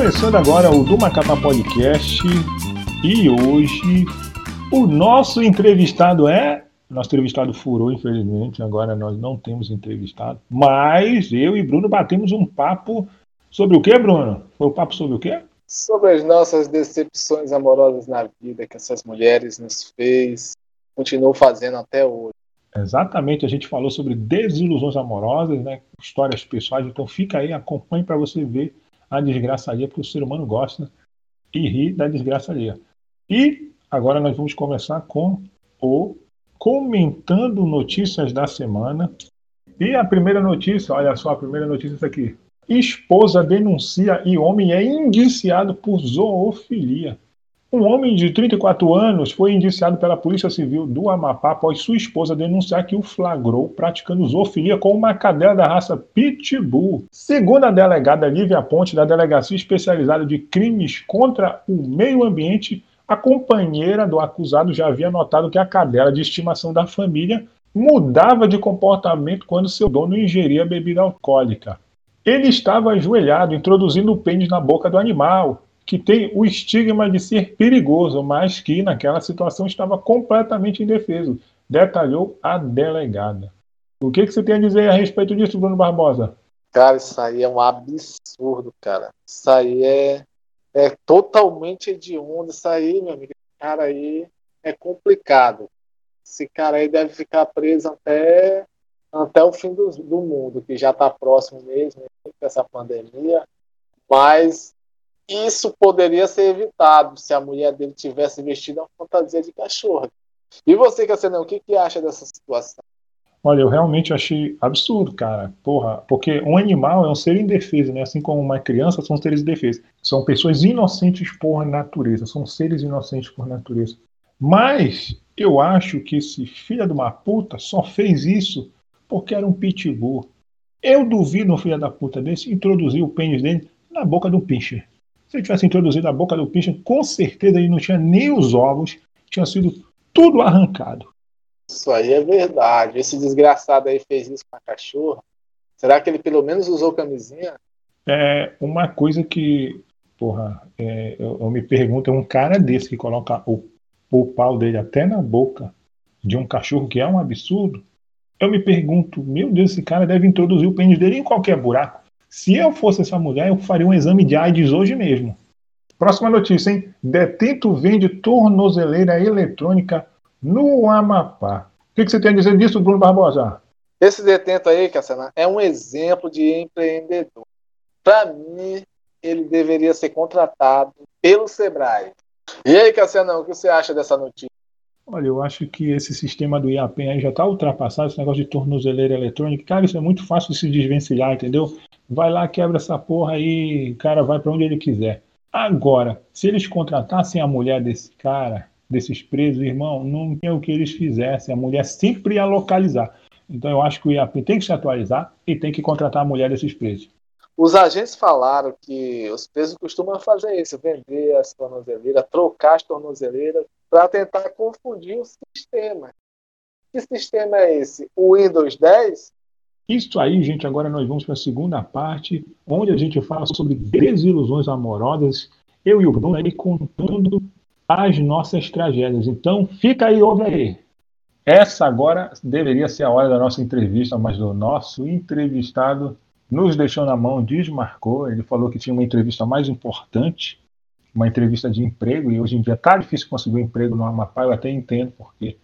Começando agora o do Macapá Podcast e hoje o nosso entrevistado é. Nosso entrevistado furou, infelizmente, agora nós não temos entrevistado, mas eu e Bruno batemos um papo sobre o que, Bruno? Foi o um papo sobre o quê? Sobre as nossas decepções amorosas na vida que essas mulheres nos fez, continuam fazendo até hoje. Exatamente, a gente falou sobre desilusões amorosas, né? histórias pessoais, então fica aí, acompanhe para você ver a desgraça alheia, porque o ser humano gosta e ri da desgraça alheia. E agora nós vamos começar com o Comentando Notícias da Semana. E a primeira notícia, olha só, a primeira notícia é aqui. Esposa denuncia e homem é indiciado por zoofilia. Um homem de 34 anos foi indiciado pela Polícia Civil do Amapá após sua esposa denunciar que o flagrou praticando zoofilia com uma cadela da raça Pitbull. Segundo a delegada Lívia Ponte, da Delegacia Especializada de Crimes contra o Meio Ambiente, a companheira do acusado já havia notado que a cadela de estimação da família mudava de comportamento quando seu dono ingeria bebida alcoólica. Ele estava ajoelhado, introduzindo o pênis na boca do animal, que tem o estigma de ser perigoso, mas que naquela situação estava completamente indefeso, detalhou a delegada. O que, que você tem a dizer a respeito disso, Bruno Barbosa? Cara, isso aí é um absurdo, cara. Isso aí é, é totalmente hediondo. Isso aí, meu amigo, cara aí é complicado. Esse cara aí deve ficar preso até, até o fim do, do mundo, que já está próximo mesmo né, com essa pandemia. Mas isso poderia ser evitado se a mulher dele tivesse vestido uma fantasia de cachorro. E você, Cassinão, o que, que acha dessa situação? Olha, eu realmente achei absurdo, cara. Porra, porque um animal é um ser indefeso, né? Assim como uma criança são seres indefesos. São pessoas inocentes por natureza, são seres inocentes por natureza. Mas eu acho que esse filho de uma puta só fez isso porque era um pitbull. Eu duvido um filho da puta desse introduzir o pênis dele na boca do pincher. Se ele tivesse introduzido a boca do pincher, com certeza ele não tinha nem os ovos, tinha sido tudo arrancado. Isso aí é verdade. Esse desgraçado aí fez isso com a cachorra. Será que ele pelo menos usou camisinha? É uma coisa que, porra, é, eu, eu, me pergunto, é um cara desse que coloca o, o pau dele até na boca de um cachorro, que é um absurdo. Eu me pergunto, meu Deus, esse cara deve introduzir o pênis dele em qualquer buraco. Se eu fosse essa mulher, eu faria um exame de AIDS hoje mesmo. Próxima notícia, hein? Detento vende tornozeleira eletrônica no Amapá. O que, você tem a dizer disso, Bruno Barbosa? Esse detento aí, Cassiana, é um exemplo de empreendedor. Para mim, ele deveria ser contratado pelo Sebrae. E aí, Cassiano, o que você acha dessa notícia? Olha, eu acho que esse sistema do IAPEN aí já está ultrapassado, esse negócio de tornozeleira eletrônica. Cara, isso é muito fácil de se desvencilhar, entendeu? Vai lá, quebra essa porra aí, cara vai para onde ele quiser. Agora, se eles contratassem a mulher desse cara, desses presos, irmão, não tem o que eles fizessem. A mulher sempre ia localizar. Então eu acho que o IAP tem que se atualizar e tem que contratar a mulher desses presos. Os agentes falaram que os presos costumam fazer isso, vender as tornozeleiras, trocar as tornozeleiras para tentar confundir o sistema. Que sistema é esse? O Windows 10 isso aí, gente, agora nós vamos para a segunda parte, onde a gente fala sobre desilusões amorosas. Eu e o Bruno aí contando as nossas tragédias. Então, fica aí, ouve aí. Essa agora deveria ser a hora da nossa entrevista, mas o nosso entrevistado nos deixou na mão, desmarcou. Ele falou que tinha uma entrevista mais importante, uma entrevista de emprego, e hoje em dia está difícil conseguir um emprego no Amapá, eu até entendo porque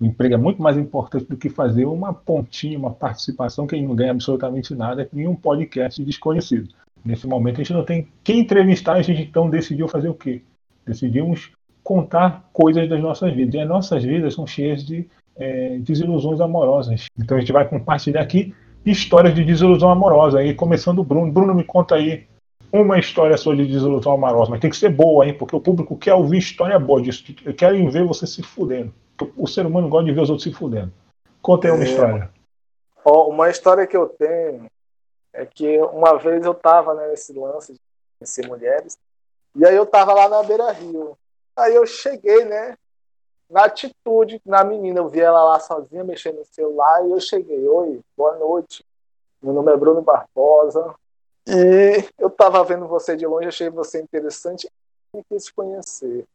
o emprego é muito mais importante do que fazer uma pontinha, uma participação que não ganha absolutamente nada em um podcast desconhecido. Nesse momento a gente não tem quem entrevistar, a gente então decidiu fazer o quê? Decidimos contar coisas das nossas vidas. E as nossas vidas são cheias de é, desilusões amorosas. Então a gente vai compartilhar aqui histórias de desilusão amorosa. Aí começando o Bruno. Bruno, me conta aí uma história sua de desilusão amorosa, mas tem que ser boa, hein? Porque o público quer ouvir história boa disso. Querem ver você se fudendo. O ser humano gosta de ver os outros se fudendo. Conta aí uma é, história. Uma história que eu tenho é que uma vez eu tava né, nesse lance de conhecer mulheres, e aí eu tava lá na beira rio. Aí eu cheguei, né? Na atitude, na menina, eu vi ela lá sozinha mexendo no celular e eu cheguei. Oi, boa noite. Meu nome é Bruno Barbosa. E eu tava vendo você de longe, achei você interessante e quis conhecer.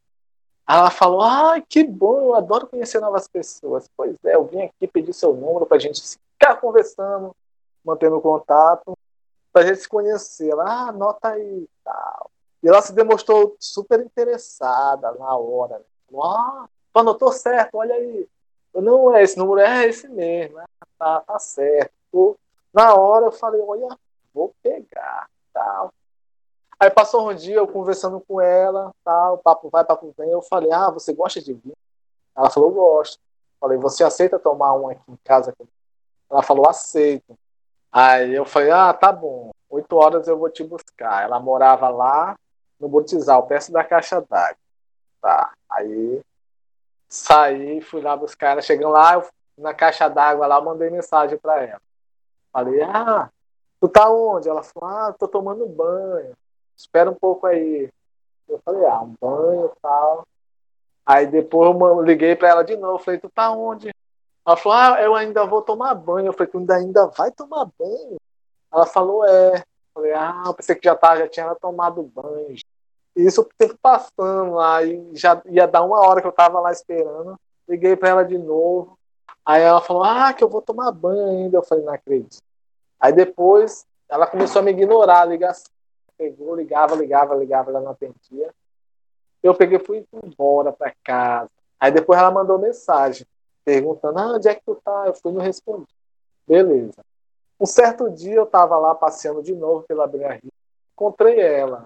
Ela falou: Ah, que bom, eu adoro conhecer novas pessoas. Pois é, eu vim aqui pedir seu número pra gente ficar conversando, mantendo contato, pra gente se conhecer. Ela, ah, anota aí tal. E ela se demonstrou super interessada na hora. Né? Ah, anotou certo, olha aí. Não é esse número, é esse mesmo. Ah, tá, tá certo. Na hora eu falei, olha, vou pegar, tal. Aí passou um dia eu conversando com ela, tal, papo vai, papo vem. Eu falei, ah, você gosta de vinho? Ela falou, gosto. Falei, você aceita tomar um aqui em casa? Ela falou, aceito. Aí eu falei, ah, tá bom. Oito horas eu vou te buscar. Ela morava lá no Botizal, perto da caixa d'água. Tá. Aí saí, fui lá buscar ela. Chegando lá, eu, na caixa d'água lá, eu mandei mensagem para ela. Falei, ah, tu tá onde? Ela falou, ah, tô tomando banho espera um pouco aí. Eu falei, ah, um banho e tal. Aí depois eu liguei para ela de novo, falei, tu tá onde? Ela falou, ah, eu ainda vou tomar banho. Eu falei, tu ainda, ainda vai tomar banho? Ela falou, é. Eu falei, ah, eu pensei que já, tá, já tinha tomado banho. Isso o tempo passando lá, e já ia dar uma hora que eu tava lá esperando. Liguei para ela de novo. Aí ela falou, ah, que eu vou tomar banho ainda. Eu falei, não acredito. Aí depois ela começou a me ignorar ligação pegou, ligava, ligava, ligava, ela não atendia. Eu peguei e fui embora para casa. Aí depois ela mandou mensagem, perguntando, ah, onde é que tu tá? Eu fui e não respondi. Beleza. Um certo dia eu estava lá passeando de novo pela Beira Rio, encontrei ela.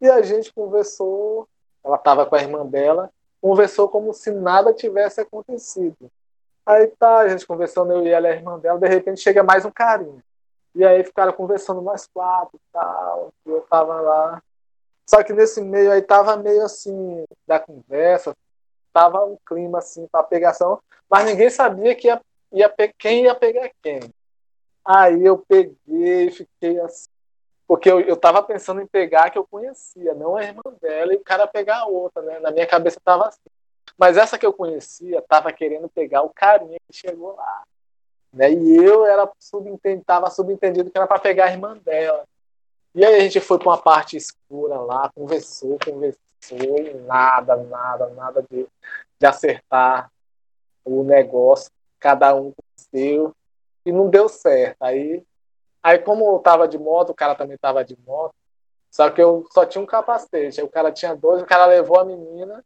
E a gente conversou, ela estava com a irmã dela, conversou como se nada tivesse acontecido. Aí tá, a gente conversando, eu e ela, a irmã dela, de repente chega mais um carinho. E aí ficaram conversando mais quatro e tal. E eu tava lá. Só que nesse meio aí tava meio assim, da conversa, tava um clima assim pra pegação, mas ninguém sabia que ia, ia, quem ia pegar quem. Aí eu peguei, fiquei assim. Porque eu, eu tava pensando em pegar que eu conhecia, não a irmã dela, e o cara pegar a outra, né? Na minha cabeça tava assim. Mas essa que eu conhecia tava querendo pegar o carinha que chegou lá. Né? E eu era subentendido, tava subentendido que era para pegar a irmã dela. E aí a gente foi para uma parte escura lá, conversou, conversou, e nada, nada, nada de, de acertar o negócio, cada um com o seu, e não deu certo. Aí, aí como eu tava de moto, o cara também tava de moto, só que eu só tinha um capacete, aí o cara tinha dois, o cara levou a menina,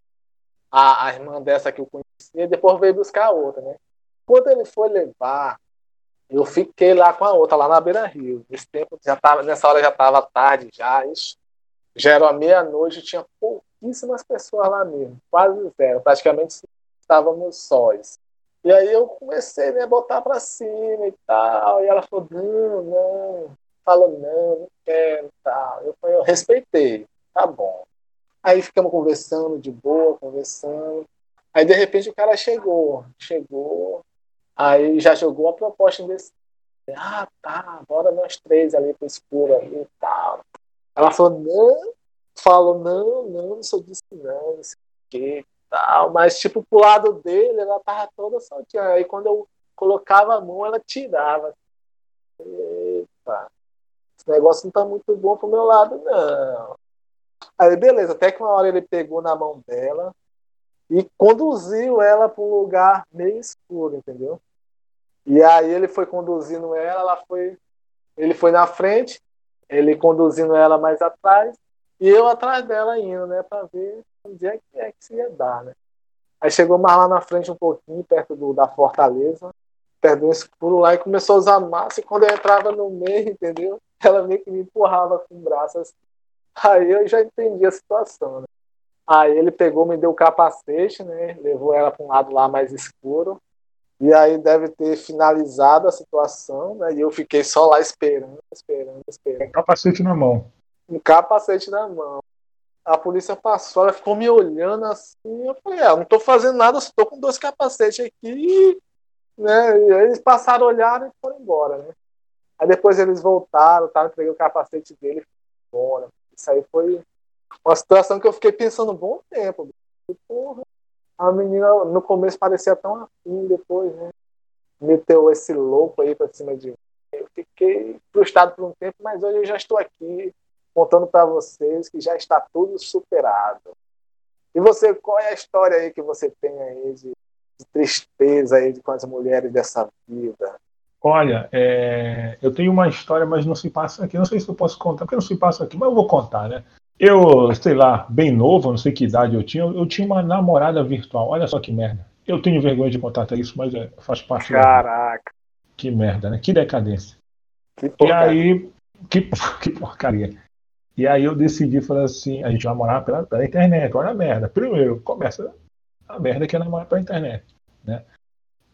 a, a irmã dessa que eu conhecia, e depois veio buscar a outra, né? Quando ele foi levar, eu fiquei lá com a outra, lá na Beira Rio. Nesse tempo, já tava, nessa hora já estava tarde, já, isso, já era meia-noite, tinha pouquíssimas pessoas lá mesmo, quase zero, praticamente estávamos sós. E aí eu comecei né, a botar para cima e tal, e ela falou, não, não, falou, não, não quero e tal. Eu, eu respeitei, tá bom. Aí ficamos conversando de boa, conversando. Aí de repente o cara chegou, chegou, Aí já jogou a proposta desse. Ah, tá, bora nós três ali pro escuro ali e tal. Ela falou, não, falou, não, não, não sou disso, não, não sei o que tal. Mas, tipo, pro lado dele, ela tava toda soltinha. Aí quando eu colocava a mão, ela tirava. Eita, esse negócio não tá muito bom pro meu lado, não. Aí, beleza, até que uma hora ele pegou na mão dela e conduziu ela para um lugar meio escuro, entendeu? E aí ele foi conduzindo ela, ela foi, ele foi na frente, ele conduzindo ela mais atrás e eu atrás dela indo, né, para ver onde é que é que se ia dar, né? Aí chegou mais lá na frente um pouquinho, perto do, da fortaleza, perto do escuro lá, e começou a usar massa, e quando eu entrava no meio, entendeu? Ela meio que me empurrava com o braço assim. Aí eu já entendi a situação, né? Aí ele pegou, me deu o capacete, né? Levou ela para um lado lá mais escuro. E aí deve ter finalizado a situação, né? E eu fiquei só lá esperando, esperando, esperando. Um capacete na mão. Um capacete na mão. A polícia passou, ela ficou me olhando assim. Eu falei, ah, não tô fazendo nada, só tô com dois capacetes aqui. Né? E eles passaram, olharam e foram embora, né? Aí depois eles voltaram, tá? entreguei o capacete dele e foram embora. Isso aí foi uma situação que eu fiquei pensando um bom tempo. Porra, a menina no começo parecia tão afim, depois, né? Meteu esse louco aí pra cima de mim. Eu fiquei frustrado por um tempo, mas hoje eu já estou aqui contando para vocês que já está tudo superado. E você, qual é a história aí que você tem aí de, de tristeza aí com as mulheres dessa vida? Olha, é, eu tenho uma história, mas não se passa aqui. Não sei se eu posso contar, porque não se passa aqui, mas eu vou contar, né? Eu, sei lá, bem novo, não sei que idade eu tinha, eu tinha uma namorada virtual. Olha só que merda. Eu tenho vergonha de contar isso, mas é, faz parte Caraca. Que merda, né? Que decadência. Que e aí, que, que porcaria. E aí eu decidi, falar assim, a gente vai morar pela, pela internet, olha a merda. Primeiro, começa a merda que é namorar pela internet, né?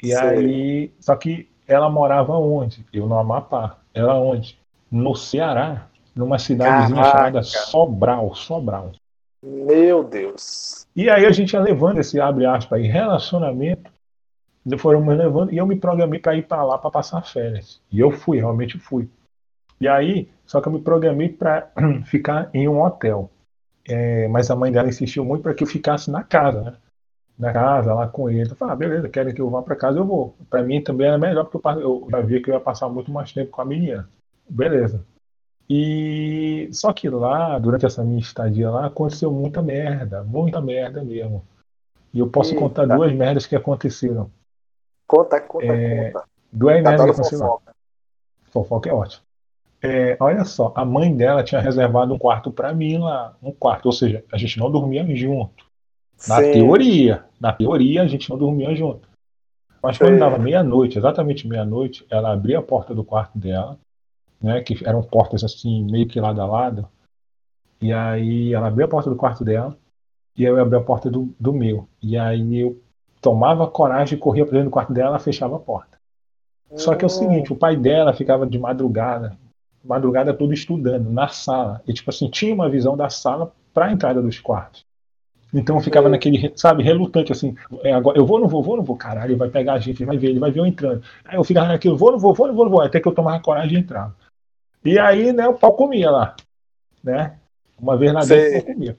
E Sim. aí, só que ela morava onde? Eu no Amapá. Ela onde? No Ceará, numa cidadezinha Caraca. chamada Sobral, Sobral. Meu Deus. E aí a gente ia levando esse abre aspas aí, relacionamento, foram me levando e eu me programei para ir para lá para passar férias. E eu fui, realmente fui. E aí, só que eu me programei para ficar em um hotel. É, mas a mãe dela insistiu muito para que eu ficasse na casa, né? Na casa, lá com ele. Eu falei, ah, beleza, querem que eu vá para casa, eu vou. Para mim também era melhor, porque eu, eu já via que eu ia passar muito mais tempo com a menina. Beleza. E só que lá, durante essa minha estadia lá, aconteceu muita merda, muita merda mesmo. E eu posso Eita. contar duas merdas que aconteceram. Conta, conta, é, conta. Duas merdas que aconteceram. Fofoca. fofoca é ótimo. É, olha só, a mãe dela tinha reservado um quarto para mim lá, um quarto, ou seja, a gente não dormia junto. Na Sim. teoria, na teoria a gente não dormia junto. Mas quando dava meia-noite, exatamente meia-noite, ela abria a porta do quarto dela, né, que eram portas assim, meio que lado a lado. E aí ela abria a porta do quarto dela, e eu abria a porta do, do meu. E aí eu tomava coragem, corria para dentro do quarto dela, fechava a porta. Só que é o seguinte, o pai dela ficava de madrugada, madrugada toda estudando na sala. E, tipo assim, tinha uma visão da sala para a entrada dos quartos. Então eu ficava naquele, sabe, relutante, assim, é, agora, eu vou, não vou, vou, não vou, caralho, ele vai pegar a gente, ele vai ver, ele vai ver eu entrando. Aí eu ficava naquilo, vou, não vou, vou, não vou, não vou, até que eu tomava coragem e entrava. E aí, né, o pau comia lá, né? Uma vez na vez o pau comia.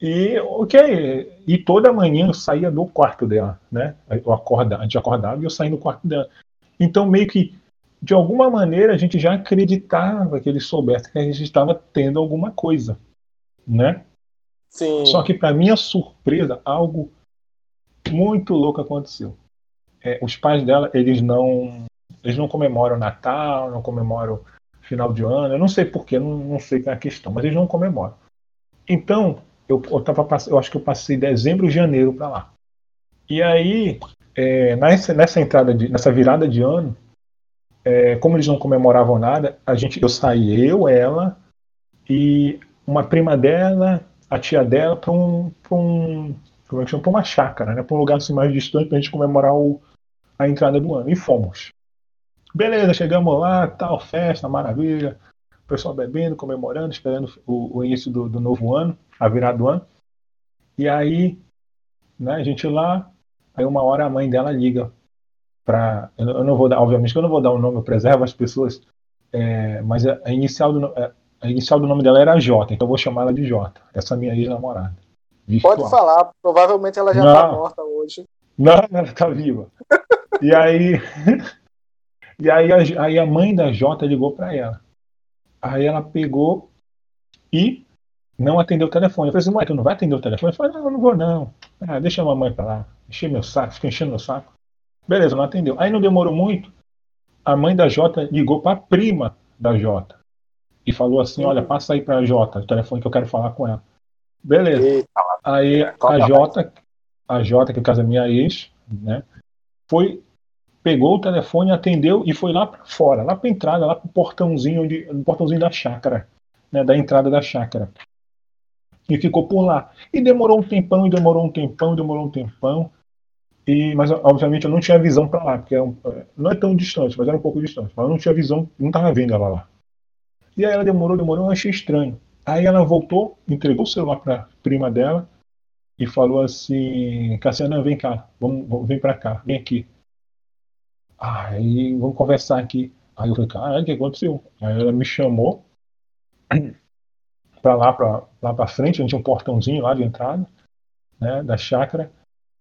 E, ok, e toda manhã eu saía do quarto dela, né? Eu acorda, a gente acordava e eu saía do quarto dela. Então, meio que de alguma maneira a gente já acreditava que ele soubesse que a gente estava tendo alguma coisa, né? Sim. Só que para minha surpresa, algo muito louco aconteceu. É, os pais dela, eles não, eles não comemoram Natal, não comemoram final de ano. Eu não sei porquê, não, não sei qual é a questão, mas eles não comemoram. Então, eu, eu, tava, eu acho que eu passei dezembro e janeiro para lá. E aí, é, nessa, nessa entrada, de, nessa virada de ano, é, como eles não comemoravam nada, a gente, eu saí, eu, ela e uma prima dela, a tia dela, para um, pra um, como é que chama? Pra uma chácara, né? Para um lugar assim, mais distante para a gente comemorar o, a entrada do ano. E fomos. Beleza, chegamos lá, tal, festa, maravilha. O pessoal bebendo, comemorando, esperando o, o início do, do, novo ano, a virada do ano. E aí, né, a gente lá, aí uma hora a mãe dela liga para eu não vou dar, obviamente eu não vou dar o um nome, eu preservo as pessoas, é, mas a, a, inicial do, a inicial do nome dela era J, então eu vou chamar ela de J, essa minha ex-namorada. Pode falar, provavelmente ela já está morta hoje. Não, ela está viva. e aí, e aí a, aí a mãe da J ligou para ela. Aí ela pegou e não atendeu o telefone. Eu falei assim, mãe, tu não vai atender o telefone? Eu falei, não, eu não vou não. Ah, deixa a mamãe para lá. Encher meu saco, fica enchendo meu saco. Beleza, não atendeu. Aí não demorou muito, a mãe da Jota ligou para a prima da Jota e falou assim: Olha, passa aí para a Jota, o telefone que eu quero falar com ela. Beleza. Aí a Jota, a Jota, que é casa minha ex, né, foi, pegou o telefone, atendeu e foi lá para fora, lá para entrada, lá para o portãozinho, de, no portãozinho da chácara, né, da entrada da chácara. E ficou por lá. E demorou um tempão, e demorou um tempão, e demorou um tempão. E, mas, obviamente, eu não tinha visão para lá, porque é um, não é tão distante, mas era um pouco distante. Mas eu não tinha visão, não estava vendo ela lá. E aí ela demorou, demorou, eu achei estranho. Aí ela voltou, entregou o celular para prima dela e falou assim: Cassiana, vem cá, vamos, vem para cá, vem aqui. Aí vamos conversar aqui. Aí eu falei: caralho, o que aconteceu? Aí ela me chamou para lá, para lá para frente, gente tinha um portãozinho lá de entrada, né, da chácara.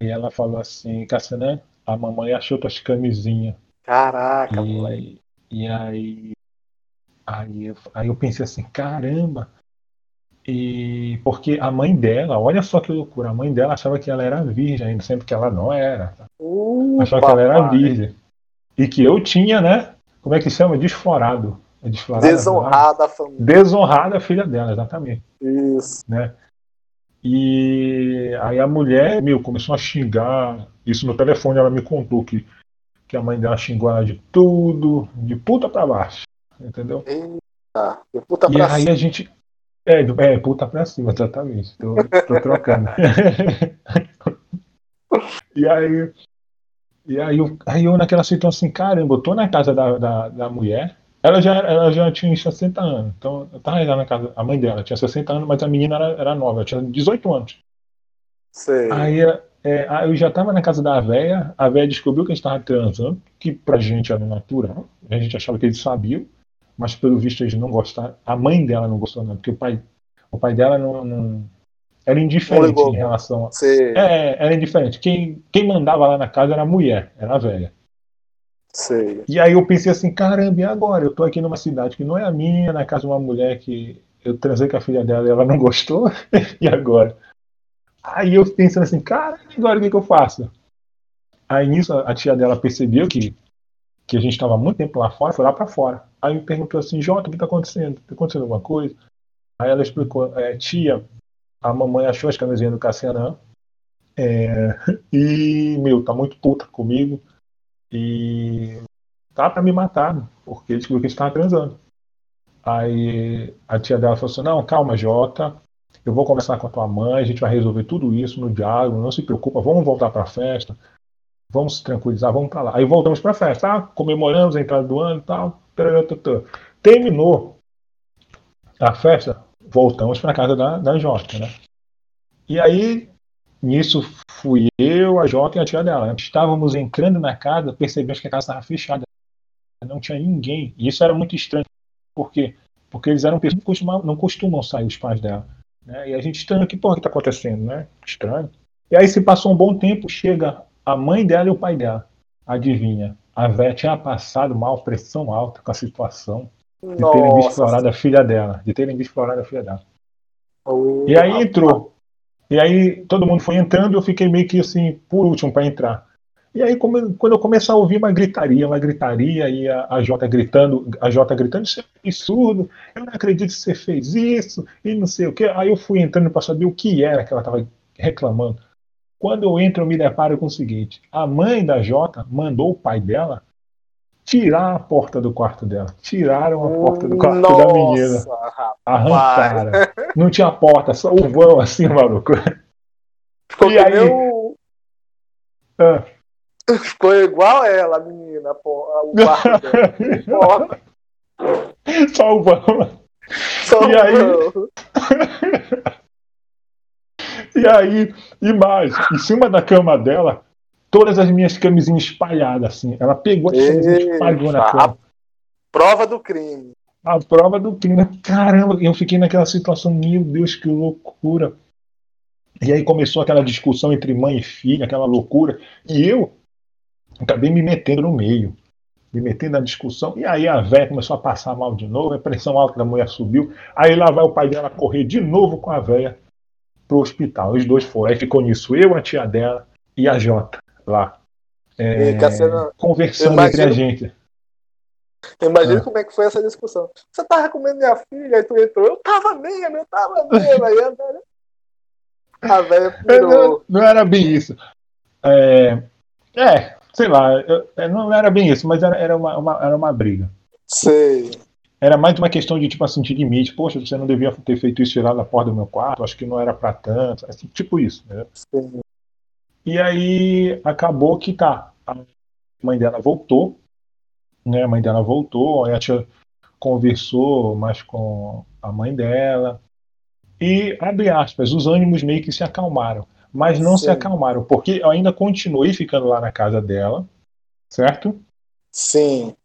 E ela falou assim, Cassané, a mamãe achou tuas camisinhas. Caraca, e, moleque. E aí Aí eu, aí eu pensei assim, caramba. E porque a mãe dela, olha só que loucura, a mãe dela achava que ela era virgem ainda, sempre que ela não era. Uh, achava papai. que ela era virgem. E que eu tinha, né? Como é que chama? Desforado. É Desonrada a família. Desonrada a filha dela, exatamente. Isso. Né? E aí a mulher, meu, começou a xingar. Isso no telefone ela me contou que, que a mãe dela xingou ela de tudo, de puta pra baixo. Entendeu? Eita, de puta E pra aí cima. a gente. É, é, puta pra cima, exatamente. Tô, tô trocando. e aí. E aí eu, aí eu naquela situação assim, caramba, eu tô na casa da, da, da mulher. Ela já, ela já tinha uns 60 anos. Então eu tava lá na casa. A mãe dela tinha 60 anos, mas a menina era, era nova, ela tinha 18 anos. Sei. Aí, é, aí eu já tava na casa da véia, a véia descobriu que a gente tava transando, que pra gente era natural. A gente achava que eles sabiam, mas pelo visto eles não gostaram. A mãe dela não gostou, não, porque o pai, o pai dela não, não- era indiferente em relação a. Sei. É, era indiferente. Quem, quem mandava lá na casa era a mulher, era a velha. Sei. E aí eu pensei assim, caramba, e agora? Eu tô aqui numa cidade que não é a minha, na casa de uma mulher que eu transei com a filha dela e ela não gostou, e agora? Aí eu pensando assim, cara, e agora o que, que eu faço? Aí nisso a tia dela percebeu que, que a gente estava muito tempo lá fora, foi lá para fora. Aí me perguntou assim, Jota, o que tá acontecendo? Tá acontecendo alguma coisa? Aí ela explicou, é, tia, a mamãe achou as camisinhas do Cassianã, é, e, meu, tá muito puta comigo, e tá pra me matar, porque descobriu que a gente tava transando. Aí a tia dela falou assim, não, calma, Jota, eu vou conversar com a tua mãe, a gente vai resolver tudo isso no diálogo, não se preocupa, vamos voltar pra festa, vamos se tranquilizar, vamos pra lá. Aí voltamos pra festa, tá? comemoramos a entrada do ano e tal. Terminou a festa, voltamos pra casa da, da Jota, né? E aí, nisso fui eu, a Jota e a tia dela. Estávamos entrando na casa, percebemos que a casa estava fechada. Não tinha ninguém. E isso era muito estranho. Por quê? Porque eles eram pessoas que costumam, não costumam sair, os pais dela. Né? E a gente estranho, que porra que está acontecendo, né? Estranho. E aí se passou um bom tempo, chega a mãe dela e o pai dela. Adivinha? A véia tinha passado mal, pressão alta com a situação de terem visto a filha dela. De terem visto a filha dela. Uh, E aí entrou. E aí todo mundo foi entrando e eu fiquei meio que assim, por último, para entrar. E aí, quando eu comecei a ouvir uma gritaria, uma gritaria, e a, a Jota gritando, a Jota gritando, isso é absurdo, eu não acredito que você fez isso, e não sei o que. Aí eu fui entrando para saber o que era que ela estava reclamando. Quando eu entro, eu me deparo com o seguinte: a mãe da Jota mandou o pai dela tirar a porta do quarto dela. Tiraram a porta do quarto da menina. Nossa, rapaz. Arrancaram. Não tinha porta, só o vão assim, maluco. Ficou E aí? o- Ah. Ficou igual ela, a menina, pô, o quarto dela. Só o vão. só E aí? não. E aí, e mais, em cima da cama dela, todas as minhas camisinhas espalhadas, assim. Ela pegou as camisinhas e espalhou na cama. Prova do crime. A prova do crime. Caramba, eu fiquei naquela situação, meu Deus, que loucura. E aí começou aquela discussão entre mãe e filha, aquela loucura. E eu acabei me metendo no meio. Me metendo na discussão. E aí a véia começou a passar mal de novo, a pressão alta da mulher subiu. Aí lá vai o pai dela correr de novo com a véia pro hospital. Os dois foram. Aí ficou nisso, eu, a tia dela e a Jota lá. É, Cassiano, conversando eu entre a imagino- gente. Imagina Ah. como é que foi essa discussão. Você tava comendo minha filha, aí tu entrou. Eu tava mesmo, eu tava mesmo. Aí a velha. A velha É, Não, não era bem isso. É, é, sei lá, eu- é, não era bem isso, mas era, era, uma, uma- era uma briga. Sei. Era mais uma questão de, tipo assim, de limite. Poxa, você não devia ter feito isso tirar da porta do meu quarto, acho que não era pra tanto, assim, tipo isso. Né? Sim. E aí acabou que tá. A mãe dela voltou, né? A mãe dela voltou, a tia conversou mais com a mãe dela. E, abre aspas, os ânimos meio que se acalmaram. Mas não se Sim. acalmaram, porque eu ainda continuei ficando lá na casa dela, certo? Sim.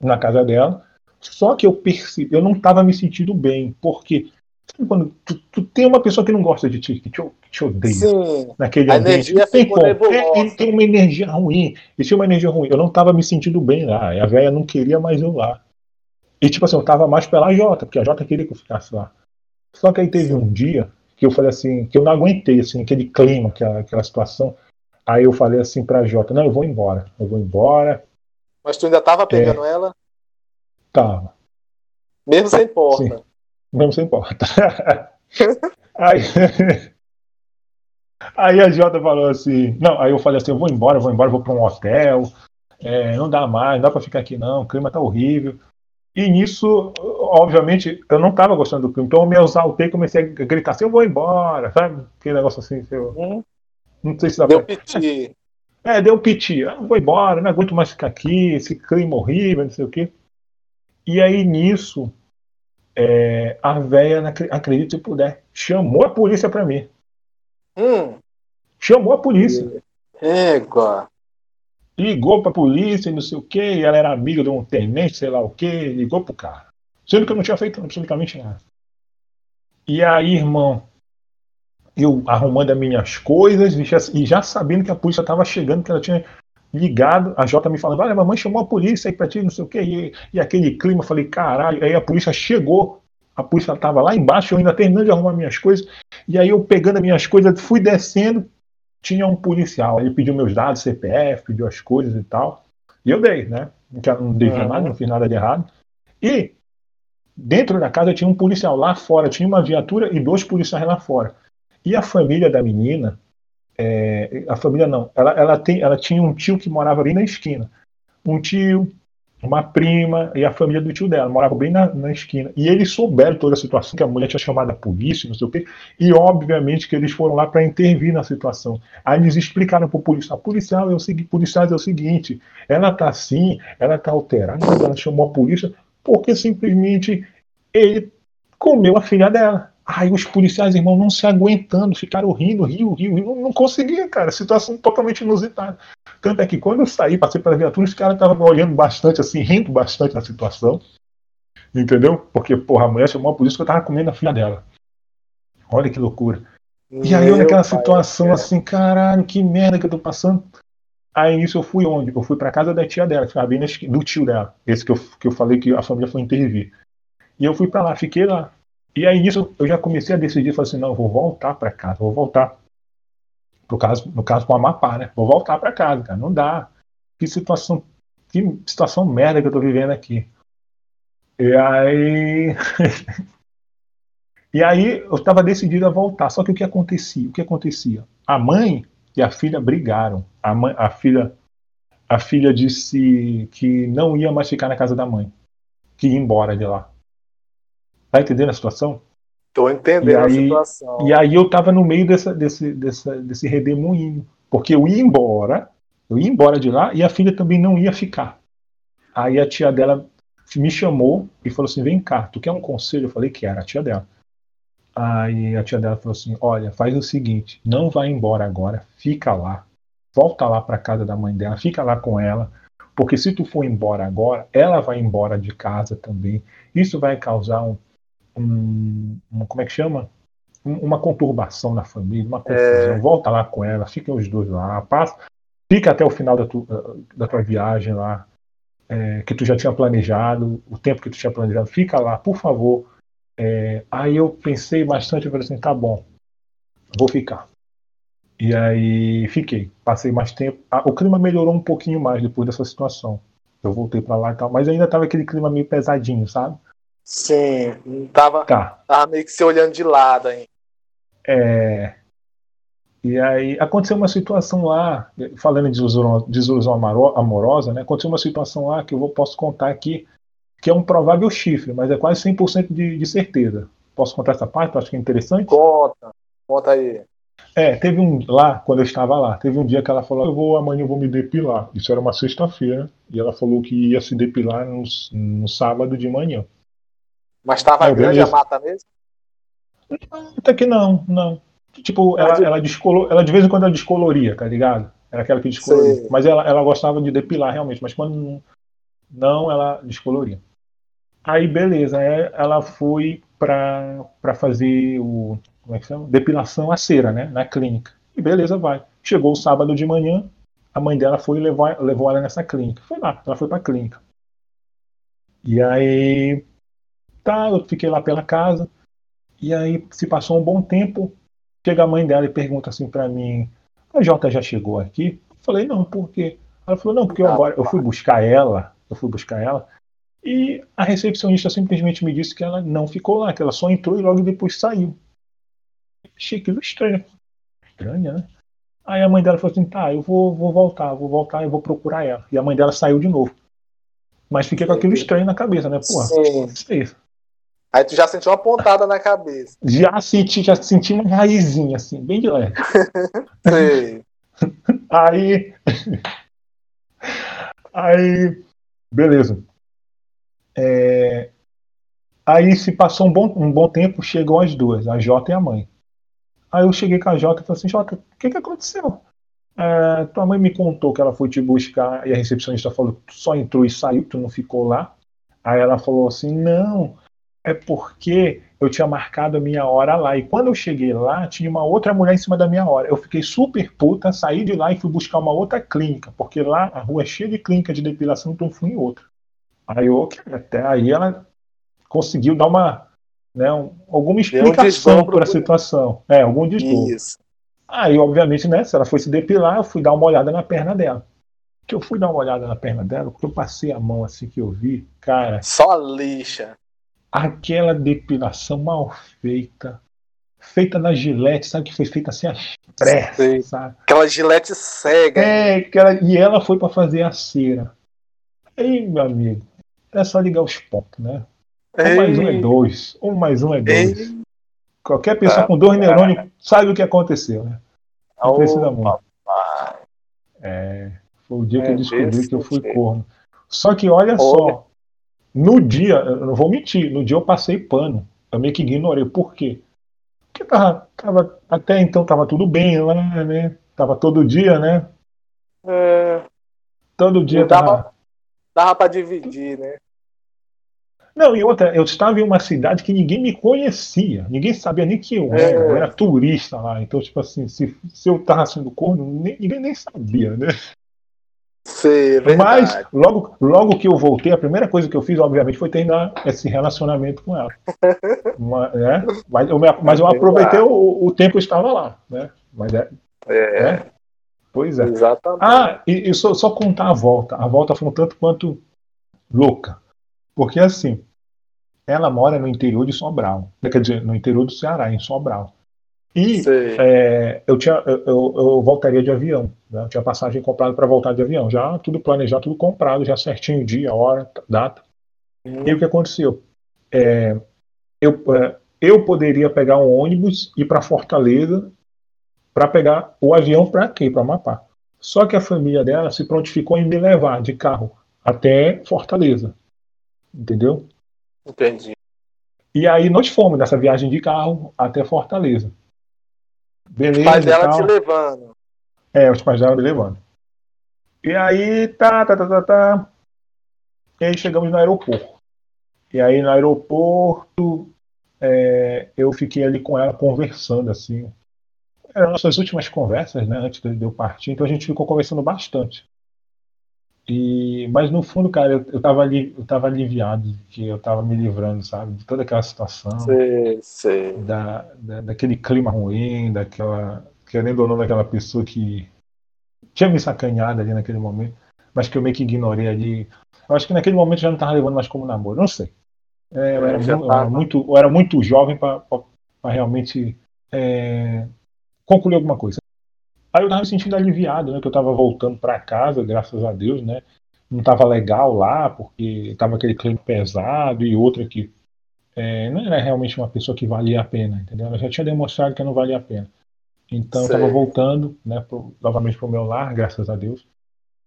Na casa dela. Só que eu percebi, eu não estava me sentindo bem, porque quando tu, tu tem uma pessoa que não gosta de ti, que te, que te odeia Sim. naquele A ambiente. energia tem como. É, tem uma energia ruim. E tinha uma energia ruim. Eu não estava me sentindo bem lá. E a velha não queria mais eu lá. E tipo assim, eu tava mais pela Jota, porque a Jota queria que eu ficasse lá. Só que aí teve um dia que eu falei assim, que eu não aguentei, assim, aquele clima, aquela, aquela situação. Aí eu falei assim pra Jota, não, eu vou embora, eu vou embora. Mas tu ainda tava pegando é, ela? Tava. Mesmo sem porta. Sim, mesmo sem porta. aí, aí a Jota falou assim, não, aí eu falei assim, eu vou embora, eu vou embora, vou pra um hotel, é, não dá mais, não dá pra ficar aqui não, o clima tá horrível. E nisso, obviamente, eu não estava gostando do clima, então eu me exaltei e comecei a gritar assim, eu vou embora, sabe? Aquele negócio assim, eu... Hum. não sei se dá deu pra... piti. É, deu piti, eu vou embora, não aguento mais ficar aqui, esse clima horrível, não sei o quê. E aí nisso, é, a véia, acredito se puder, chamou a polícia para mim. Hum. Chamou a polícia. Égua ligou pra polícia e não sei o que, e ela era amiga de um tenente, sei lá o que, ligou pro cara. Sendo que eu não tinha feito absolutamente nada. E aí, irmão, eu arrumando as minhas coisas e já, e já sabendo que a polícia estava chegando, que ela tinha ligado, a Jota me falando, olha, mamãe chamou a polícia aí pra ti, não sei o que, e, e aquele clima, eu falei, caralho, aí a polícia chegou, a polícia estava lá embaixo, eu ainda terminando de arrumar minhas coisas, e aí eu pegando as minhas coisas, fui descendo, tinha um policial, ele pediu meus dados, CPF, pediu as coisas e tal. E eu dei, né? Não dei uhum. nada, não fiz nada de errado. E dentro da casa tinha um policial lá fora, tinha uma viatura e dois policiais lá fora. E a família da menina, é, a família não, ela, ela, tem, ela tinha um tio que morava bem na esquina. Um tio, uma prima e a família do tio dela, moravam bem na, na, esquina. E eles souberam toda a situação, que a mulher tinha chamado a polícia, não sei o quê, e obviamente que eles foram lá para intervir na situação. Aí eles explicaram para o policial: policial é o é o seguinte, ela tá assim, ela tá alterada, ela chamou a polícia, porque simplesmente ele comeu a filha dela. Aí os policiais, irmão, não se aguentando, ficaram rindo, riu, riu, riu, não, não conseguia, cara. Situação totalmente inusitada. Tanto é que quando eu saí, passei pela viatura, os caras estavam olhando bastante, assim, rindo bastante da situação. Entendeu? Porque, porra, a mulher chamou a polícia que eu tava comendo a filha dela. Olha que loucura. Meu e aí eu naquela situação pai, assim, caralho, que merda que eu tô passando. Aí nisso eu fui onde? Eu fui pra casa da tia dela, que bem do tio dela. Esse que eu, que eu falei que a família foi intervir. E eu fui para lá, fiquei lá. E aí nisso eu já comecei a decidir, falei assim, não, eu vou voltar para casa, vou voltar no caso, no caso com o Amapá, né? Vou voltar para casa, cara. Não dá. Que situação, que situação merda que eu tô vivendo aqui. E aí. e aí eu estava decidido a voltar. Só que o que acontecia? O que acontecia? A mãe e a filha brigaram. A, mãe, a filha a filha disse que não ia mais ficar na casa da mãe, que ia embora de lá. Tá entendendo a situação? Tô entendendo a situação. E aí eu tava no meio dessa, desse, dessa, desse redemoinho. Porque eu ia embora, eu ia embora de lá e a filha também não ia ficar. Aí a tia dela me chamou e falou assim: vem cá, tu quer um conselho? Eu falei que era a tia dela. Aí a tia dela falou assim: olha, faz o seguinte, não vai embora agora, fica lá, volta lá para casa da mãe dela, fica lá com ela, porque se tu for embora agora, ela vai embora de casa também. Isso vai causar um, um, um, como é que chama? uma conturbação na família, uma confusão. É... Volta lá com ela, fiquem os dois lá, passa, fica até o final da, tu, da tua viagem lá, é, que tu já tinha planejado, o tempo que tu tinha planejado, fica lá, por favor. É, aí eu pensei bastante, eu falei assim, tá bom, vou ficar. E aí fiquei, passei mais tempo. Ah, o clima melhorou um pouquinho mais depois dessa situação. Eu voltei para lá e tal, mas ainda tava aquele clima meio pesadinho, sabe? Sim, tava, tá. tava meio que se olhando de lado aí. É. E aí aconteceu uma situação lá, falando de desilusão amorosa, né? Aconteceu uma situação lá que eu vou, posso contar aqui, que é um provável chifre, mas é quase 100% de, de certeza. Posso contar essa parte? Acho que é interessante. Conta, conta aí. É, teve um lá, quando eu estava lá, teve um dia que ela falou, eu vou, amanhã eu vou me depilar. Isso era uma sexta-feira, e ela falou que ia se depilar no, no sábado de manhã. Mas estava é, grande a mata mesmo? Até que não, não. Tipo, ela, ela, ela de vez em quando ela descoloria, tá ligado? Era aquela que descoloria. Sim. Mas ela, ela gostava de depilar realmente, mas quando não, não ela descoloria. Aí, beleza, ela foi pra, pra fazer o. Como é que chama? Depilação a cera, né? Na clínica. E beleza, vai. Chegou o sábado de manhã, a mãe dela foi e levou, levou ela nessa clínica. Foi lá, ela foi pra clínica. E aí, tá, eu fiquei lá pela casa. E aí se passou um bom tempo, chega a mãe dela e pergunta assim para mim: "A Jota já chegou aqui?" Eu falei: "Não, por quê?" Ela falou: "Não, porque eu agora eu fui buscar ela, eu fui buscar ela e a recepcionista simplesmente me disse que ela não ficou lá, que ela só entrou e logo depois saiu. Achei aquilo estranho. Estranha, né? Aí a mãe dela falou assim: tá, eu vou, vou voltar, vou voltar, eu vou procurar ela. E a mãe dela saiu de novo. Mas fiquei com aquilo estranho na cabeça, né? Porra, Sim. isso. Aí tu já sentiu uma pontada na cabeça. Já senti, já senti uma raizinha, assim, bem de leve. Sei. Aí. Aí. Beleza. É, aí se passou um bom, um bom tempo, chegou as duas, a Jota e a mãe. Aí eu cheguei com a Jota e falei assim, Jota, o que, que aconteceu? É, tua mãe me contou que ela foi te buscar e a recepcionista falou que tu só entrou e saiu, tu não ficou lá. Aí ela falou assim, não, é porque eu tinha marcado a minha hora lá. E quando eu cheguei lá, tinha uma outra mulher em cima da minha hora. Eu fiquei super puta, saí de lá e fui buscar uma outra clínica, porque lá a rua é cheia de clínica de depilação, então fui em outra. Aí eu, até aí ela conseguiu dar uma, né, um, alguma explicação para a situação. É, algum desdobro. Isso. Aí, obviamente, né, se ela foi se depilar, eu fui dar uma olhada na perna dela. Que eu fui dar uma olhada na perna dela, porque eu passei a mão assim que eu vi, cara, Só lixa. Aquela depilação mal feita, feita na gilete, sabe que foi feita assim às Sei. pressas, sabe? Aquela gilete cega. É, aquela, e ela foi para fazer a cera. Aí, meu amigo, é só ligar os pontos, né? Um mais um é Ei, dois, um mais um é dois. ei. Qualquer pessoa Ah, com dois neurônios sabe o que aconteceu, né? Não precisa Ô, muito. É, foi o dia que É eu descobri desse que eu fui corno. Só que olha Olha. só, no dia, eu não vou mentir, no dia eu passei pano. Eu meio que ignorei. Por quê? Porque tava, tava, até então tava tudo bem lá, né? Tava todo dia, né? É, Todo dia Não dava- tava. dava pra dividir, né? Não, e outra, eu estava em uma cidade que ninguém me conhecia, ninguém sabia nem que eu É. era, eu era turista lá. Então, tipo assim, se, se eu tava sendo corno, nem- ninguém nem sabia, né? Sei, é Mas logo, logo que eu voltei, a primeira coisa que eu fiz, obviamente, foi terminar esse relacionamento com ela. Uma- né? Mas eu, me- mas eu aproveitei o, o tempo que eu estava lá, né? Mas é, É, é, pois é. exatamente. Ah, e, e só, só contar a volta. A volta foi um tanto quanto louca. Porque assim, ela mora no interior de Sobral. Quer dizer, no interior do Ceará, em Sobral. E é, eu, tinha, eu, eu- eu voltaria de avião. Né? Eu tinha passagem comprada para voltar de avião. Já tudo planejado, tudo comprado, já certinho dia, hora, data. E o que aconteceu? É, eu, é, eu poderia pegar um ônibus e ir para Fortaleza para pegar o avião para quê? Para Amapá. Só que a família dela se prontificou em me levar de carro até Fortaleza. Entendeu? Entendi. E aí nós fomos nessa viagem de carro até Fortaleza. Beleza. O pai dela te levando. É, os pais dela me levando. E aí, tá, tá, tá, tá, tá. E aí chegamos no aeroporto. E aí no aeroporto, é, eu fiquei ali com ela conversando, assim. Eram nossas últimas conversas, né, antes de eu partir, então a gente ficou conversando bastante. E, mas no fundo, cara, eu, eu, tava ali, eu tava aliviado de que eu tava me livrando, sabe, de toda aquela situação Sei, sei. da, da- daquele clima ruim, daquela, querendo ou não, daquela pessoa que tinha me sacaneado ali naquele momento, mas que eu meio que ignorei ali. Eu acho que naquele momento eu já não estava levando mais como namoro, não sei. É, eu, É, era, eu era tava. muito, eu era muito jovem para realmente é, concluir alguma coisa. Aí eu estava me sentindo aliviado, né, que eu estava voltando para casa, graças a Deus, né? Não estava legal lá, porque estava aquele clima pesado e outra que é, não era realmente uma pessoa que valia a pena, entendeu? Ela já tinha demonstrado que não valia a pena. Então eu estava Sei. voltando, né, pro, novamente para o meu lar, graças a Deus.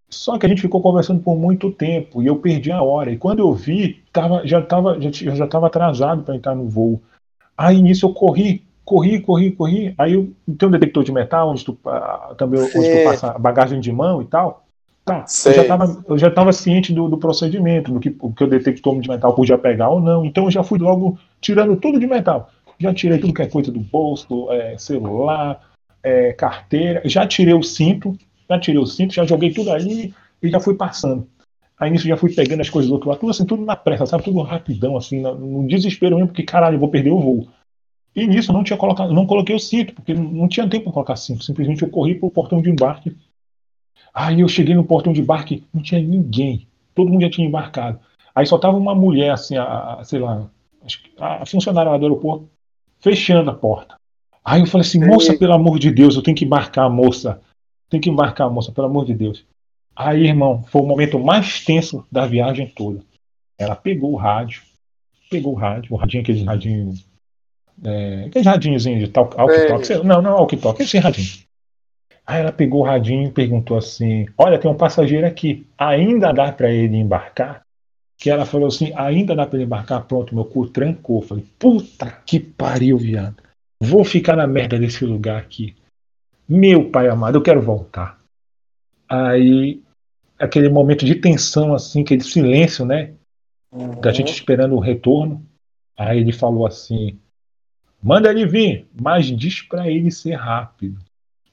Só que a gente ficou conversando por muito tempo e eu perdi a hora. E quando eu vi, tava, já estava já, eu já estava atrasado para entrar no voo. Aí nisso eu corri, corri, corri, corri. Aí eu, tem um detector de metal onde tu, ah, também onde tu passa bagagem de mão e tal. Tá, eu já estava eu já estava ciente do, do procedimento, do que, o que o detector de metal podia pegar ou não. Então eu já fui logo tirando tudo de metal. Já tirei tudo que é coisa do bolso, é, celular, é, carteira. Já tirei o cinto, já tirei o cinto, já joguei tudo ali e já fui passando. Aí nisso já fui pegando as coisas do outro lado, tudo assim, tudo na pressa, sabe? Tudo rapidão, assim, no desespero mesmo, porque caralho, eu vou perder o voo. E nisso eu não tinha colocado, não coloquei o cinto, porque não tinha tempo para colocar cinto. Simplesmente eu corri pro portão de embarque. Aí eu cheguei no portão de embarque, não tinha ninguém. Todo mundo já tinha embarcado. Aí só tava uma mulher, assim, a, a sei lá, a funcionária lá do aeroporto, fechando a porta. Aí eu falei assim, moça, pelo amor de Deus, eu tenho que embarcar, moça. Tem que embarcar, moça, pelo amor de Deus. Aí, irmão, foi o momento mais tenso da viagem toda. Ela pegou o rádio, pegou o rádio, o radinho, aquele radinho. É, aquele radinhozinho de tal, talk Não, não, walkie talk, esse radinho. Aí ela pegou o radinho e perguntou assim: Olha, tem um passageiro aqui, ainda dá para ele embarcar? Que ela falou assim: Ainda dá para ele embarcar? Pronto, meu cu trancou. Falei: Puta que pariu, viado. Vou ficar na merda desse lugar aqui. Meu pai amado, eu quero voltar. Aí, aquele momento de tensão, assim, aquele silêncio, né? Uhum. Da gente esperando o retorno. Aí ele falou assim: manda ele vir, mas diz para ele ser rápido.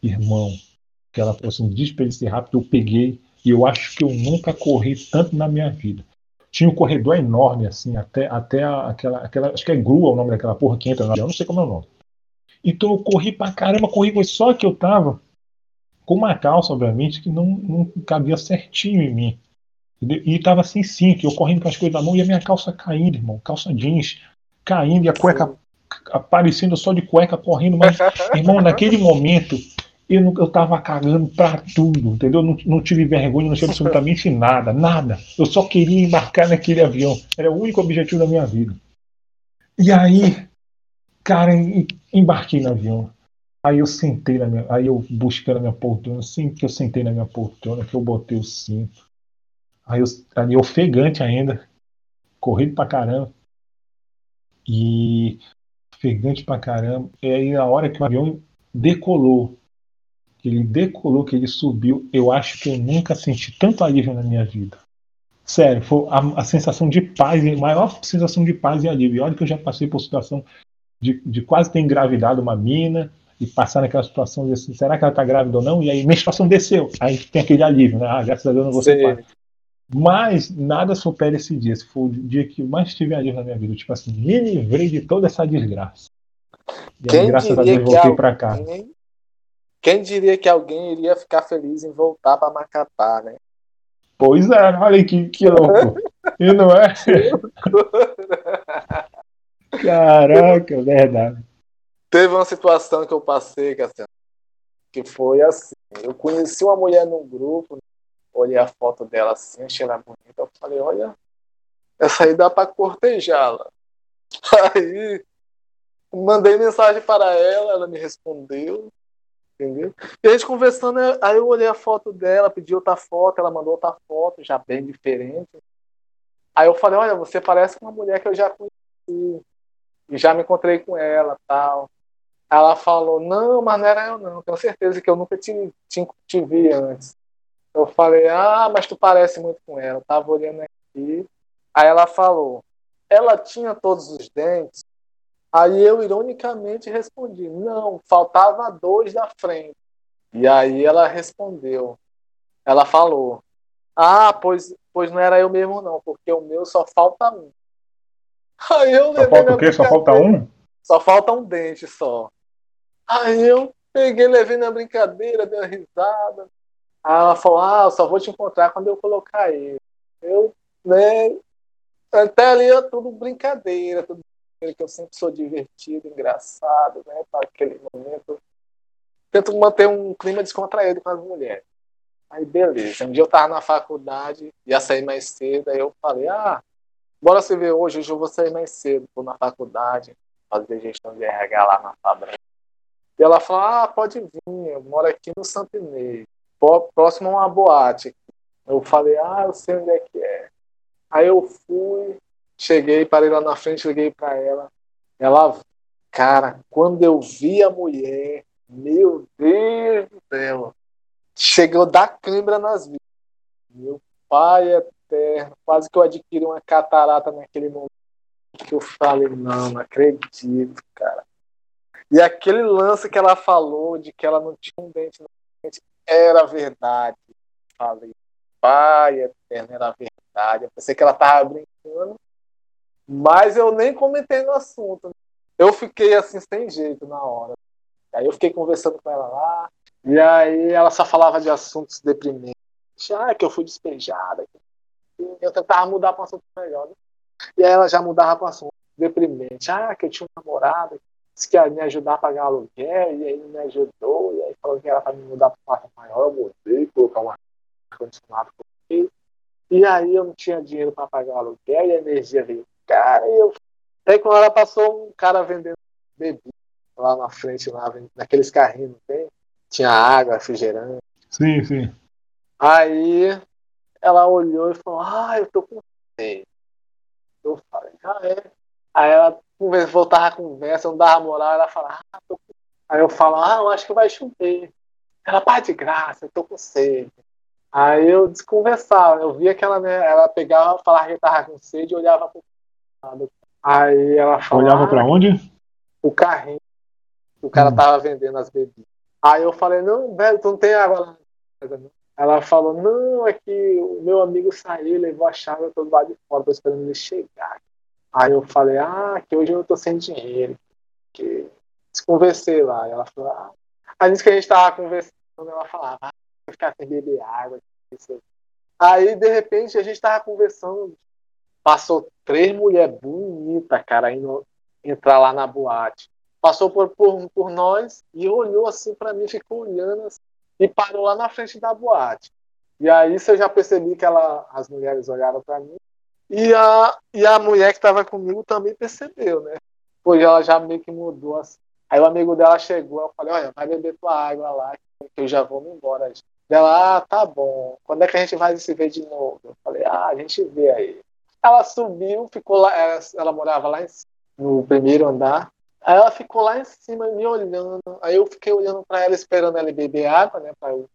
Irmão, que ela falou assim: diz para ele ser rápido. Eu peguei e eu acho que eu nunca corri tanto na minha vida. Tinha um corredor enorme, assim, até, até aquela, aquela. Acho que é grua o nome daquela porra que entra no avião, não sei como é o nome. Então eu corri pra caramba, corri, só que eu tava com uma calça, obviamente, que não, não cabia certinho em mim. E tava assim, sim, que eu correndo com as coisas na mão e a minha calça caindo, irmão. Calça jeans caindo e a cueca aparecendo só de cueca correndo. Mas, irmão, naquele momento eu, não, eu tava cagando pra tudo, entendeu? Não, não tive vergonha, não tinha absolutamente nada, nada. Eu só queria embarcar naquele avião. Era o único objetivo da minha vida. E aí, Cara, embarquei no avião. Aí eu sentei na minha. Aí eu buscando a minha poltrona, assim que eu sentei na minha poltrona, que eu botei o cinto. Aí eu, ali ofegante ainda. Corrido pra caramba. E ofegante pra caramba. E aí na hora que o avião decolou, que ele decolou, que ele subiu, eu acho que eu nunca senti tanto alívio na minha vida. Sério, foi a, a sensação de paz, a maior sensação de paz e alívio. E olha que eu já passei por situação de, de quase ter engravidado uma mina e passar naquela situação de assim, será que ela está grávida ou não? E aí menstruação desceu. Aí tem aquele alívio, né? Ah, graças a Deus não vou ser pai. Mas nada supera esse dia. Esse foi o dia que mais tive alívio na minha vida. Tipo assim, me livrei de toda essa desgraça. E aí, graças a Deus voltei alguém... para cá. Quem diria que alguém iria ficar feliz em voltar para Macapá, né? Pois é, olha que, que louco. e não é? Caraca, verdade. Teve uma situação que eu passei, Cassiano, que foi assim. Eu conheci uma mulher num grupo, olhei a foto dela assim, achei ela bonita. Eu falei, olha, essa aí dá pra cortejá-la. Aí mandei mensagem para ela, ela me respondeu. Entendeu? E a gente conversando, aí eu olhei a foto dela, pedi outra foto, ela mandou outra foto, já bem diferente. Aí eu falei, olha, você parece uma mulher que eu já conheci e já me encontrei com ela tal. Ela falou, não, mas não era eu não, tenho certeza que eu nunca te, te, te vi antes. Eu falei, ah, mas tu parece muito com ela. Eu tava olhando aqui. Aí ela falou, ela tinha todos os dentes. Aí eu ironicamente respondi, não, faltava dois da frente. E aí ela respondeu, ela falou, ah, pois, pois não era eu mesmo não, porque o meu só falta um. Aí eu só falta o quê? Só falta um? Só falta um dente só. Aí eu peguei, levei na brincadeira, dei uma risada. Aí ela falou, ah, eu só vou te encontrar quando eu colocar ele. Eu, né, até ali é tudo brincadeira, tudo que eu sempre sou divertido, engraçado, né, para aquele momento. Tento manter um clima descontraído com as mulheres. Aí beleza, um dia eu tava na faculdade, ia sair mais cedo, aí eu falei, ah, Bora se ver hoje, hoje eu vou sair mais cedo, vou na faculdade, fazer gestão de RH lá na fábrica. E ela falou, ah, pode vir, eu moro aqui no Santo Inês, próximo a uma boate. Eu falei, ah, eu sei onde é que é. Aí eu fui, cheguei, parei lá na frente, liguei para ela. Ela, cara, quando eu vi a mulher, meu Deus do céu, chegou da câimbra nas vidas. Meu pai perna, quase que eu adquiri uma catarata naquele momento que eu falei, não, não acredito, cara. E aquele lance que ela falou de que ela não tinha um dente na frente era verdade. Falei, pai eterno era verdade. Eu pensei que ela tava brincando, mas eu nem comentei no assunto. Eu fiquei assim, sem jeito na hora. Aí eu fiquei conversando com ela lá, e aí ela só falava de assuntos deprimentes. Ah, que eu fui despejada. Eu tentava mudar para um assunto melhor. Né? E aí ela já mudava para um assunto deprimente. Ah, que eu tinha um namorado disse que ia me ajudar a pagar aluguel, e aí ele me ajudou, e aí falou que era para me mudar para um quarto maior, eu mudei, colocar um ar-condicionado e aí eu não tinha dinheiro para pagar aluguel, e a energia veio. Cara, e eu. Até quando ela passou um cara vendendo bebida lá na frente, lá, naqueles carrinhos, não tem? Tinha água, refrigerante. Sim, sim. Aí ela olhou e falou, ah, eu tô com sede. Eu falei, ah, é. Aí ela voltava a conversa, não dava moral, ela falava, ah, tô com... Aí eu falo, ah, eu acho que vai chover. Ela, pá de graça, eu tô com sede. Aí eu desconversava, eu via que ela, né, ela pegava, falava que tava com sede e olhava pro lado. Aí ela falava. Olhava pra onde? O carrinho. O cara hum. tava vendendo as bebidas. Aí eu falei, não, velho, tu não tem água lá. Ela falou, não, é que o meu amigo saiu, levou a chave, eu tô do lado de fora, tô esperando ele chegar. Aí eu falei, ah, que hoje eu tô sem dinheiro. Que... Desconversei lá. Ela falou, ah. Aí disse que a gente tava conversando, ela falava, ah, vou ficar sem beber água. Isso. Aí, de repente, a gente tava conversando. Passou três mulheres bonitas, cara, indo entrar lá na boate. Passou por, por, por nós e olhou assim para mim, ficou olhando assim, e parou lá na frente da boate. E aí você já percebi que ela, as mulheres olharam para mim e a, e a mulher que estava comigo também percebeu, né? Pois ela já meio que mudou assim. Aí o amigo dela chegou, eu falei, olha, vai beber tua água lá, que eu já vou me embora. Ela, ah, tá bom. Quando é que a gente vai se ver de novo? Eu falei, ah, a gente vê aí. Ela subiu, ficou lá, ela, ela morava lá em cima, no primeiro andar. Aí ela ficou lá em cima me olhando. Aí eu fiquei olhando para ela, esperando ela beber água, né? Pra eu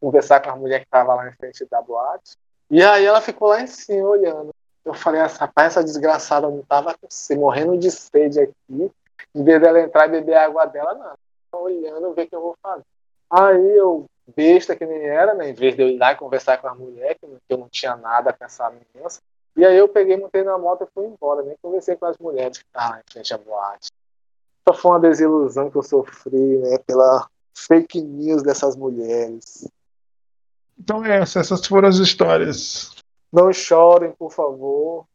conversar com a mulher que estava lá em frente da boate. E aí ela ficou lá em cima olhando. Eu falei, essa, rapaz, essa desgraçada não tava se morrendo de sede aqui. Em vez dela entrar e beber a água dela, não. Tô olhando, ver o que eu vou fazer. Aí eu, besta que nem era, né? Em vez de eu ir lá e conversar com a mulher, que eu não tinha nada com essa menina. E aí eu peguei, montei na moto e fui embora. Nem conversei com as mulheres que estavam em frente à boate. Só foi uma desilusão que eu sofri, né? Pela fake news dessas mulheres. Então, é, essas foram as histórias não chorem, por favor.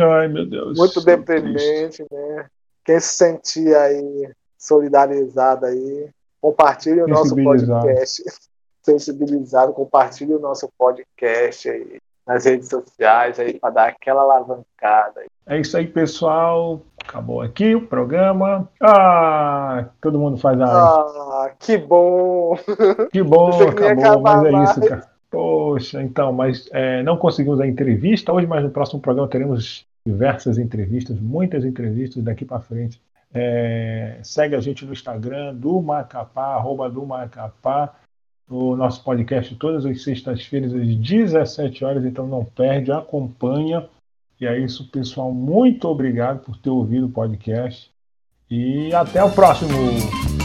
Ai, meu Deus. Muito deprimente, né? Quem se sentir aí solidarizado aí, compartilhe o nosso podcast. Sensibilizado, compartilhe o nosso podcast aí nas redes sociais aí para dar aquela alavancada. É isso aí, pessoal. Acabou aqui o programa. Ah, todo mundo faz a. Ah, que bom! Que bom, acabou, mas é isso, cara. Poxa, então, mas é, não conseguimos a entrevista hoje, mas no próximo programa teremos diversas entrevistas, muitas entrevistas daqui para frente. É, segue a gente no Instagram, do Macapá, arroba do Macapá, o nosso podcast todas as sextas-feiras às 17 horas, então não perde, acompanha. E é isso, pessoal. Muito obrigado por ter ouvido o podcast. E até o próximo!